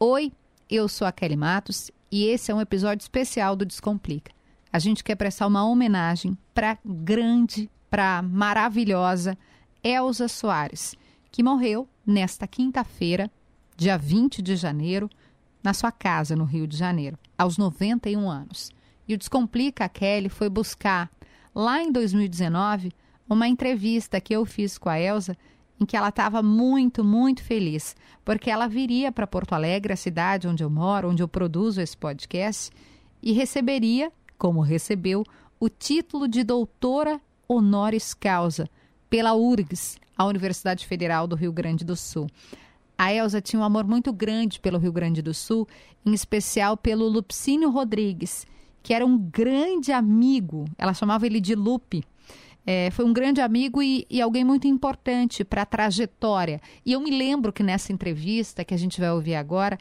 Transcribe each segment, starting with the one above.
Oi, eu sou a Kelly Matos e esse é um episódio especial do Descomplica. A gente quer prestar uma homenagem para grande, para maravilhosa Elza Soares, que morreu nesta quinta-feira, dia 20 de janeiro, na sua casa no Rio de Janeiro, aos 91 anos. E o Descomplica a Kelly foi buscar, lá em 2019, uma entrevista que eu fiz com a Elza em que ela estava muito, muito feliz, porque ela viria para Porto Alegre, a cidade onde eu moro, onde eu produzo esse podcast, e receberia, como recebeu, o título de doutora honoris causa pela URGS, a Universidade Federal do Rio Grande do Sul. A Elsa tinha um amor muito grande pelo Rio Grande do Sul, em especial pelo Lupcínio Rodrigues, que era um grande amigo, ela chamava ele de Lupe, é, foi um grande amigo e, e alguém muito importante para a trajetória. E eu me lembro que nessa entrevista que a gente vai ouvir agora,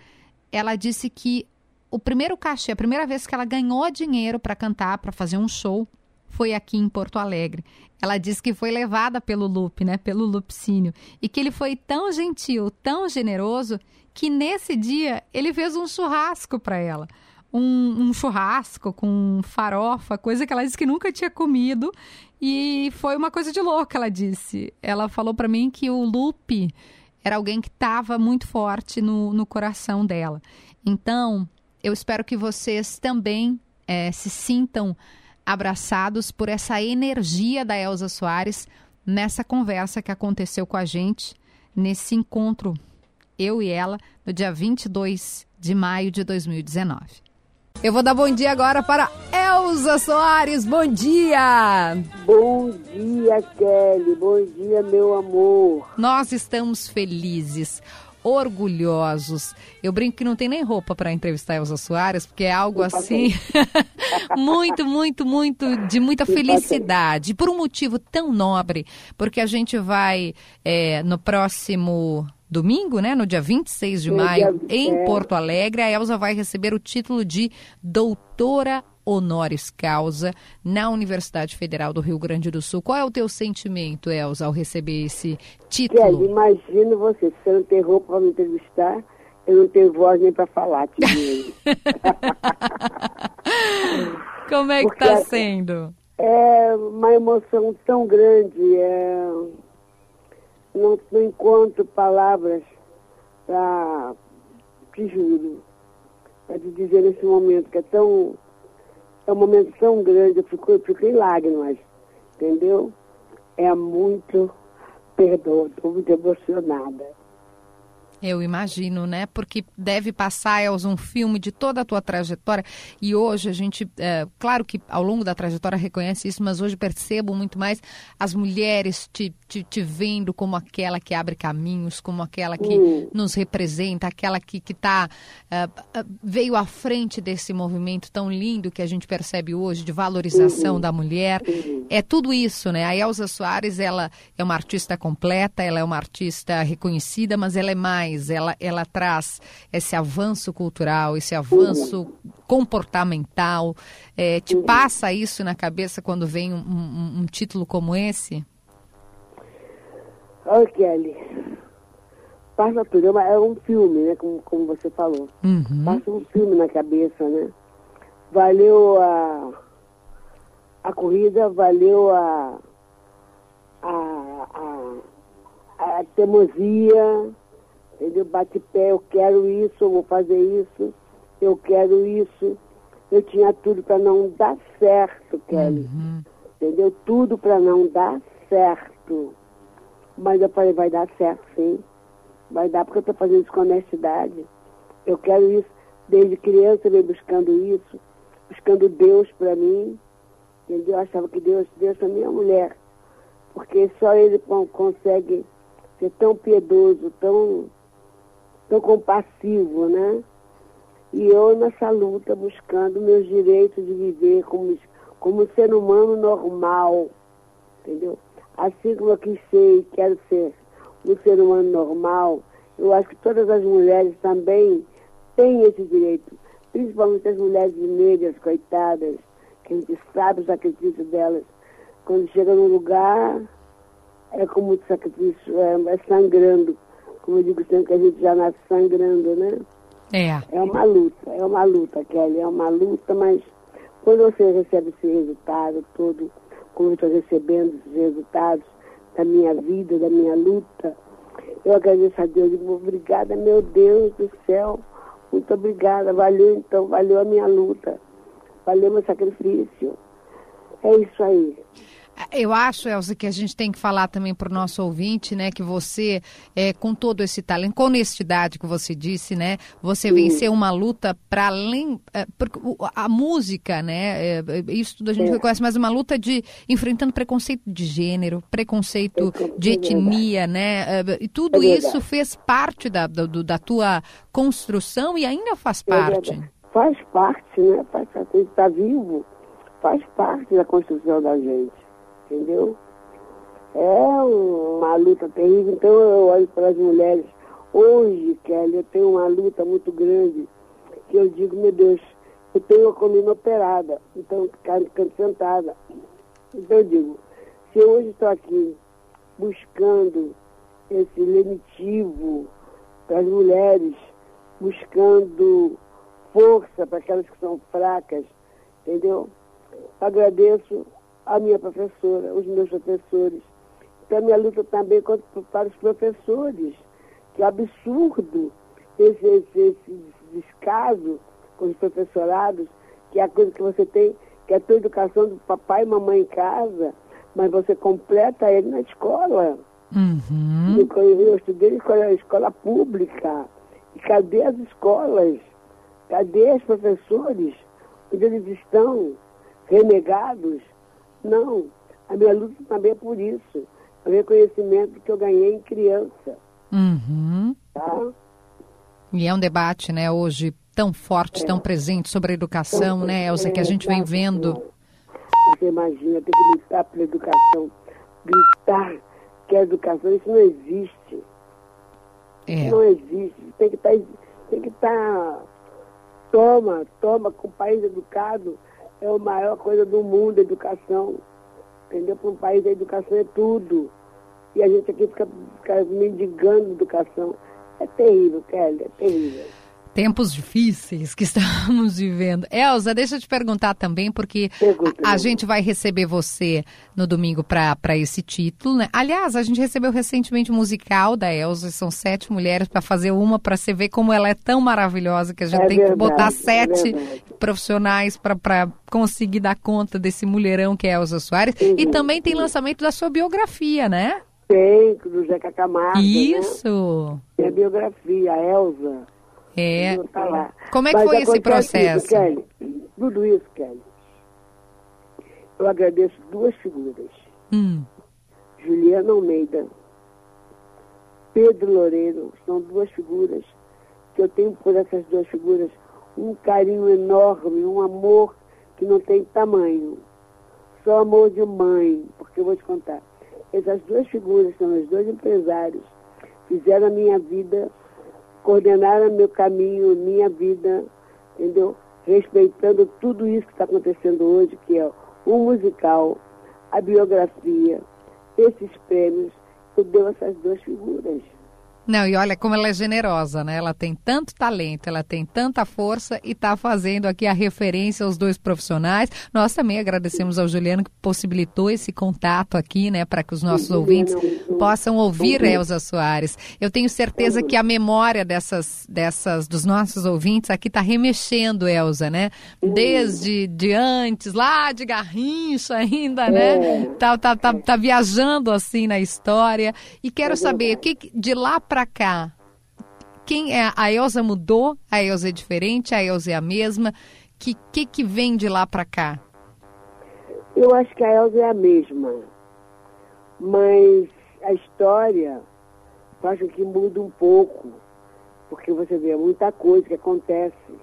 ela disse que o primeiro cachê, a primeira vez que ela ganhou dinheiro para cantar, para fazer um show, foi aqui em Porto Alegre. Ela disse que foi levada pelo Lupe, né, pelo Lupicínio, e que ele foi tão gentil, tão generoso, que nesse dia ele fez um churrasco para ela um, um churrasco com farofa, coisa que ela disse que nunca tinha comido. E foi uma coisa de louca, ela disse. Ela falou para mim que o Lupe era alguém que estava muito forte no, no coração dela. Então, eu espero que vocês também é, se sintam abraçados por essa energia da Elza Soares nessa conversa que aconteceu com a gente, nesse encontro, eu e ela, no dia 22 de maio de 2019. Eu vou dar bom dia agora para Elza Soares. Bom dia! Bom dia, Kelly. Bom dia, meu amor. Nós estamos felizes orgulhosos. Eu brinco que não tem nem roupa para entrevistar Elza Soares, porque é algo assim muito, muito, muito de muita felicidade. Por um motivo tão nobre, porque a gente vai é, no próximo domingo, né, no dia 26 de maio, em Porto Alegre, a Elza vai receber o título de doutora honoris causa na Universidade Federal do Rio Grande do Sul. Qual é o teu sentimento, Elza, ao receber esse título? Kelly, imagino você, se você não tem roupa para me entrevistar, eu não tenho voz nem para falar, Como é que está sendo? É uma emoção tão grande, é não, não encontro palavras para te juro, para te dizer nesse momento, que é tão. É um momento tão grande, eu fico, eu fico em lágrimas, entendeu? É muito perdão, estou muito emocionada. Eu imagino, né? Porque deve passar, Elza, um filme de toda a tua trajetória. E hoje a gente, é, claro que ao longo da trajetória reconhece isso, mas hoje percebo muito mais as mulheres te, te, te vendo como aquela que abre caminhos, como aquela que uhum. nos representa, aquela que, que tá, é, é, veio à frente desse movimento tão lindo que a gente percebe hoje de valorização uhum. da mulher. Uhum. É tudo isso, né? A Elza Soares, ela é uma artista completa, ela é uma artista reconhecida, mas ela é mais mais, ela, ela traz esse avanço cultural, esse avanço comportamental. É, te passa isso na cabeça quando vem um, um, um título como esse? Oi, Kelly. Passa tudo. É um filme, né? Como, como você falou. Uhum. Passa um filme na cabeça, né? Valeu a, a corrida, valeu a, a, a, a teimosia, entendeu? Bate pé, eu quero isso, eu vou fazer isso, eu quero isso. Eu tinha tudo para não dar certo, Kelly. Uhum. Entendeu? Tudo para não dar certo. Mas eu falei, vai dar certo sim. Vai dar porque eu estou fazendo isso com honestidade. Eu quero isso. Desde criança eu venho buscando isso, buscando Deus para mim. Entendeu? Eu achava que Deus, Deus para mim é mulher. Porque só ele consegue ser tão piedoso, tão tão compassivo, né? E eu nessa luta buscando meus direitos de viver como, como ser humano normal, entendeu? Assim como eu quis ser e quero ser um ser humano normal, eu acho que todas as mulheres também têm esse direito, principalmente as mulheres negras, coitadas, que a gente sabe o sacrifício delas. Quando chega num lugar, é como o sacrifício, é, é sangrando como eu digo sempre, que a gente já nasce sangrando, né? É. É uma luta, é uma luta, Kelly, é uma luta, mas quando você recebe esse resultado todo, como eu estou recebendo esses resultados da minha vida, da minha luta, eu agradeço a Deus. Digo, obrigada, meu Deus do céu. Muito obrigada. Valeu então, valeu a minha luta. Valeu meu sacrifício. É isso aí. Eu acho, Elza, que a gente tem que falar também para o nosso ouvinte, né, que você, é, com todo esse talento, com honestidade que você disse, né, você venceu uma luta para além, é, a música, né, é, isso tudo a gente é. reconhece, mas uma luta de enfrentando preconceito de gênero, preconceito de etnia, né, é, e tudo é isso fez parte da, do, da tua construção e ainda faz parte. faz parte, né, faz parte, está vivo, faz parte da construção da gente entendeu? É uma luta terrível. Então eu olho para as mulheres. Hoje, Kelly, eu tenho uma luta muito grande que eu digo, meu Deus, eu tenho a coluna operada, então ficando sentada. Então eu digo, se eu hoje estou aqui buscando esse lenitivo para as mulheres, buscando força para aquelas que são fracas, entendeu? Agradeço a minha professora, os meus professores. Então, a minha luta também para os professores, que absurdo esse, esse, esse descaso com os professorados, que é a coisa que você tem, que é a tua educação do papai e mamãe em casa, mas você completa ele na escola. Uhum. Eu estudei em escola, escola pública. E cadê as escolas? Cadê os professores? Onde eles estão renegados? Não, a minha luta também é por isso. O reconhecimento que eu ganhei em criança. Uhum. Tá? E é um debate, né, hoje tão forte, é. tão presente sobre a educação, né, Elsa, que a gente vem vendo. Você imagina, tem que lutar pela educação, gritar que a educação, isso não existe. É. Não existe. Tem que estar. Tá, tem que estar. Tá, toma, toma, com o país educado, é a maior coisa do mundo, educação. Entendeu? Para um país a educação é tudo. E a gente aqui fica, fica mendigando educação. É terrível, Kelly, é terrível tempos difíceis que estamos vivendo. Elza, deixa eu te perguntar também, porque a, a, gente vai receber você no domingo para esse título, né? Aliás, a gente recebeu recentemente o um musical da Elza, são sete mulheres para fazer uma, para você ver como ela é tão maravilhosa que a gente é tem verdade, que botar é sete é profissionais para conseguir dar conta desse mulherão que é Elza Soares. Uhum, e também tem lançamento da sua biografia, né? Tem, do Zeca Camargo. Né? Isso! Né? A biografia, a Elza. É. Como é que Mas foi esse processo? Isso, Kelly, tudo isso, Kelly. Eu agradeço duas figuras. Hum. Juliana Almeida, Pedro Loureiro, são duas figuras que eu tenho por essas duas figuras um carinho enorme, um amor que não tem tamanho. Só amor de mãe, porque eu vou te contar. Essas duas figuras são os dois empresários, fizeram a minha vida coordenaram meu caminho, minha vida, entendeu? Respeitando tudo isso que está acontecendo hoje, que é o musical, a biografia, esses prêmios, eu deu essas duas figuras. Não, e olha como ela é generosa, né? Ela tem tanto talento, ela tem tanta força e está fazendo aqui a referência aos dois profissionais. Nós também agradecemos ao Juliano que possibilitou esse contato aqui, né, para que os nossos ouvintes possam ouvir Elza Soares. Eu tenho certeza que a memória dessas, dessas dos nossos ouvintes aqui está remexendo, Elza, né? Desde de antes, lá de Garrincha ainda, né? É. Tá, tá, tá, tá viajando assim na história. E quero é saber, o que de lá para para cá, quem é a Elsa mudou? A Elsa é diferente? A Elsa é a mesma? Que que, que vem de lá para cá? Eu acho que a Elsa é a mesma, mas a história eu acho que muda um pouco, porque você vê muita coisa que acontece,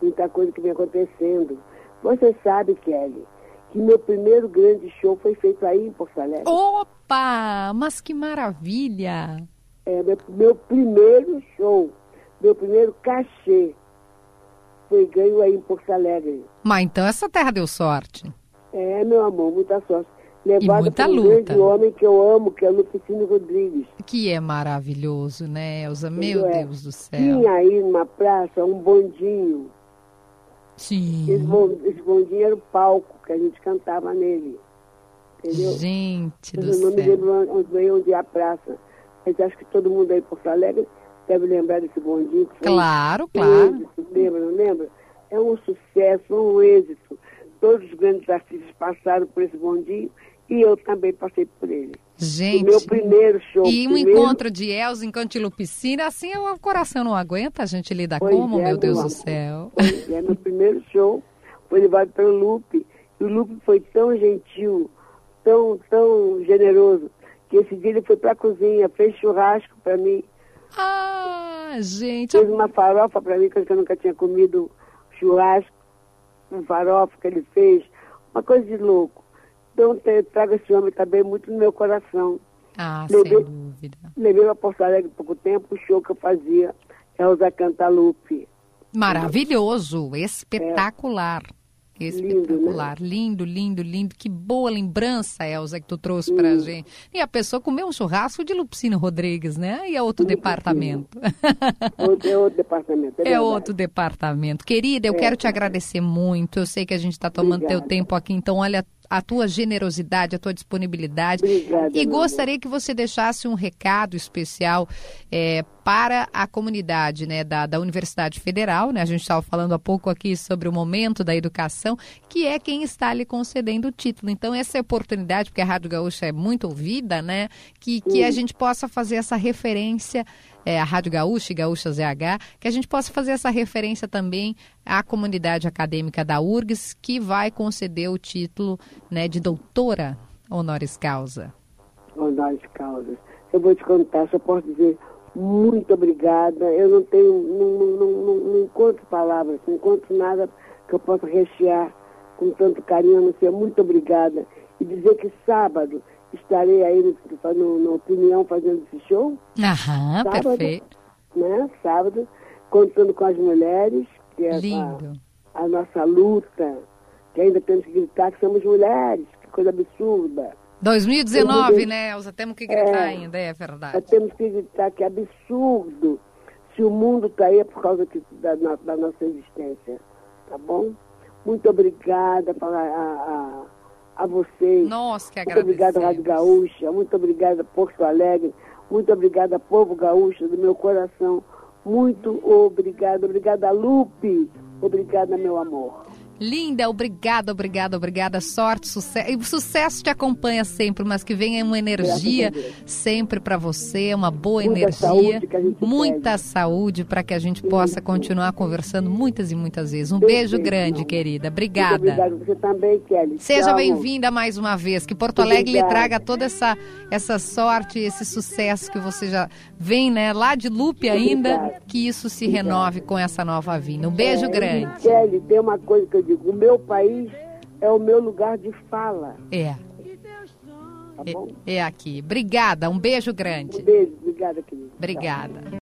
muita coisa que vem acontecendo. Você sabe, Kelly, que meu primeiro grande show foi feito aí em Porto Alegre. Opa! Mas que maravilha! É, meu, meu primeiro show, meu primeiro cachê foi ganho aí em Porto Alegre. Mas então essa terra deu sorte. É, meu amor, muita sorte. Levado por um luta. grande homem que eu amo, que é o Lupicínio Rodrigues. Que é maravilhoso, né, Elza? Meu é. Deus do céu. Tinha aí numa praça um bondinho. Sim. Esse, bondinho era o palco que a gente cantava nele. Entendeu? Gente do céu. Eu não me lembro onde veio onde é a praça. Mas acho que todo mundo aí em Porto Alegre deve lembrar desse bondinho. claro, claro. Êxito, lembra, não lembra? É um sucesso, um êxito. Todos os grandes artistas passaram por esse bondinho e eu também passei por ele. Gente. O meu primeiro show. E um primeiro... encontro de Elza em Cantilupicina, assim o coração não aguenta, a gente lida pois como, é, meu Deus do céu. Pois é, meu primeiro show foi levado pelo Lupe. E o Lupe foi tão gentil, tão, tão generoso, que esse dia ele foi para a cozinha, fez churrasco para mim. Ah, gente. Fez uma farofa para mim, que eu nunca tinha comido churrasco. Um farofa que ele fez. Uma coisa de louco. Então, trago esse homem também muito no meu coração. Ah, levei, sem dúvida. Levei para Porto Alegre pouco tempo o show que eu fazia, Elza Cantalupe. Maravilhoso, espetacular. É. Espetacular. Lindo, né? lindo, lindo, lindo. Que boa lembrança, Elza, que tu trouxe pra hum. gente. E a pessoa comeu um churrasco de Lupicino Rodrigues, né? E é outro departamento. Outro, é outro departamento. É, é outro departamento. Querida, eu é. quero te agradecer muito. Eu sei que a gente está tomando Obrigada. teu tempo aqui, então olha a tua generosidade, a tua disponibilidade. Obrigada, e gostaria que você deixasse um recado especial é, para a comunidade né, da, da Universidade Federal. Né? A gente estava falando há pouco aqui sobre o momento da educação, que é quem está lhe concedendo o título. Então, essa é oportunidade, porque a Rádio Gaúcha é muito ouvida, né? Que, que a gente possa fazer essa referência é, a Rádio Gaúcha e Gaúcha ZH, que a gente possa fazer essa referência também à comunidade acadêmica da URGS, que vai conceder o título né, de doutora honoris causa. Honoris causa. Eu vou te contar, só posso dizer muito obrigada. Eu não tenho, não, não, não, não encontro palavras, não encontro nada que eu possa rechear com tanto carinho, a não ser muito obrigada. E dizer que sábado estarei aí no, no, no Opinião fazendo esse show. Aham, sábado, perfeito. Né, sábado, contando com as mulheres, que é Lindo. A, a nossa luta, que ainda temos que gritar que somos mulheres, que coisa absurda. 2019, né, Elza? Temos que gritar é, ainda, é verdade. Temos que gritar que é absurdo se o mundo está aí é por causa que, da, da, nossa existência. Tá bom? Muito obrigada a, a, a vocês. Nós que Muito obrigada, Rádio Gaúcha. Muito obrigada, Porto Alegre. Muito obrigada, povo gaúcho, do meu coração. Muito obrigada. Obrigada, Lupe. Obrigada, meu amor. Linda, obrigada, obrigada, obrigada. Sorte, sucesso. E o sucesso te acompanha sempre, mas que venha uma energia sempre para você, uma boa muita energia, saúde muita pede. saúde para que a gente possa continuar conversando muitas e muitas vezes. Um beijo, beijo grande, querida. Obrigada. obrigada. Você também, Kelly. Seja bem-vinda mais uma vez. Que Porto Alegre lhe traga toda essa, essa sorte, esse sucesso que você já vem, né, lá de Lupe ainda, obrigada. que isso se obrigada. renove com essa nova vinda. Um beijo é, grande. Kelly, tem uma coisa que eu digo, o meu país é o meu lugar de fala. É. Tá é, é, aqui. Obrigada, um beijo grande. Um beijo, obrigada, querida. Obrigada.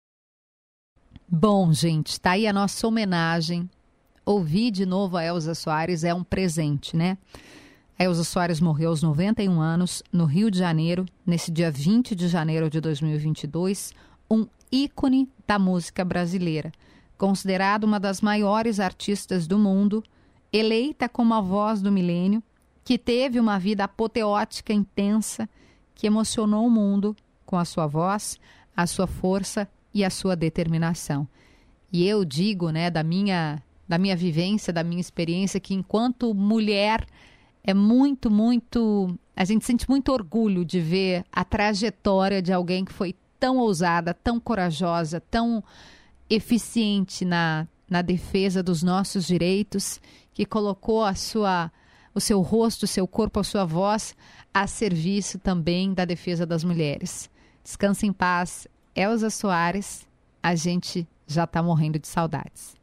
Bom, gente, tá aí a nossa homenagem. Ouvir de novo a Elza Soares é um presente, né? A Elza Soares morreu aos 91 anos no Rio de Janeiro, nesse dia 20 de janeiro de 2022, um ícone da música brasileira, considerado uma das maiores artistas do mundo eleita como a voz do milênio, que teve uma vida apoteótica intensa, que emocionou o mundo com a sua voz, a sua força e a sua determinação. E eu digo, né, da minha da minha vivência, da minha experiência que enquanto mulher é muito, muito, a gente sente muito orgulho de ver a trajetória de alguém que foi tão ousada, tão corajosa, tão eficiente na na defesa dos nossos direitos que colocou a sua, o seu rosto, o seu corpo, a sua voz a serviço também da defesa das mulheres. Descanse em paz, Elza Soares. A gente já está morrendo de saudades.